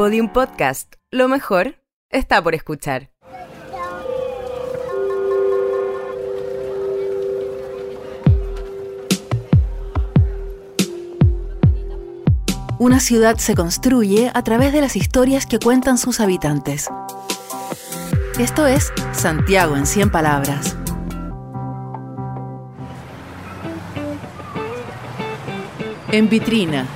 Podium Podcast. Lo mejor está por escuchar. Una ciudad se construye a través de las historias que cuentan sus habitantes. Esto es Santiago en 100 palabras. En vitrina.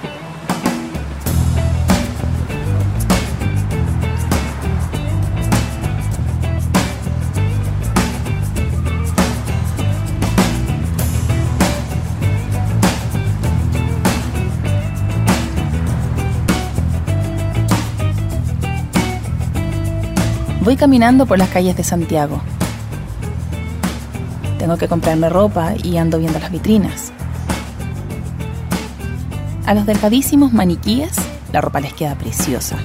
Voy caminando por las calles de Santiago. Tengo que comprarme ropa y ando viendo las vitrinas. A los delgadísimos maniquíes la ropa les queda preciosa.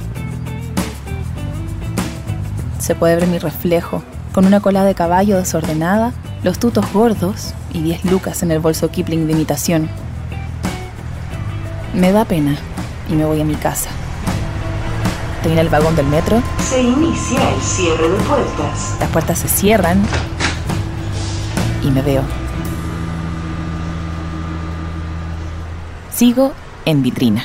Se puede ver mi reflejo con una cola de caballo desordenada, los tutos gordos y 10 lucas en el bolso Kipling de imitación. Me da pena y me voy a mi casa. En el vagón del metro. Se inicia el cierre de puertas. Las puertas se cierran y me veo. Sigo en vitrina.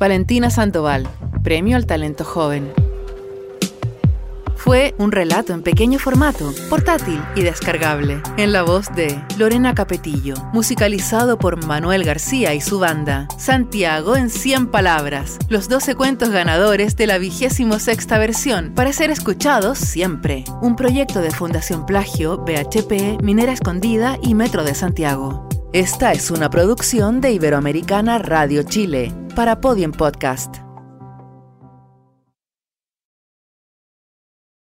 Valentina Sandoval, Premio al Talento Joven. Fue un relato en pequeño formato, portátil y descargable, en la voz de Lorena Capetillo, musicalizado por Manuel García y su banda. Santiago en 100 palabras, los 12 cuentos ganadores de la vigésimo sexta versión, para ser escuchados siempre. Un proyecto de Fundación Plagio, BHP, Minera Escondida y Metro de Santiago. Esta es una producción de Iberoamericana Radio Chile para Podium Podcast.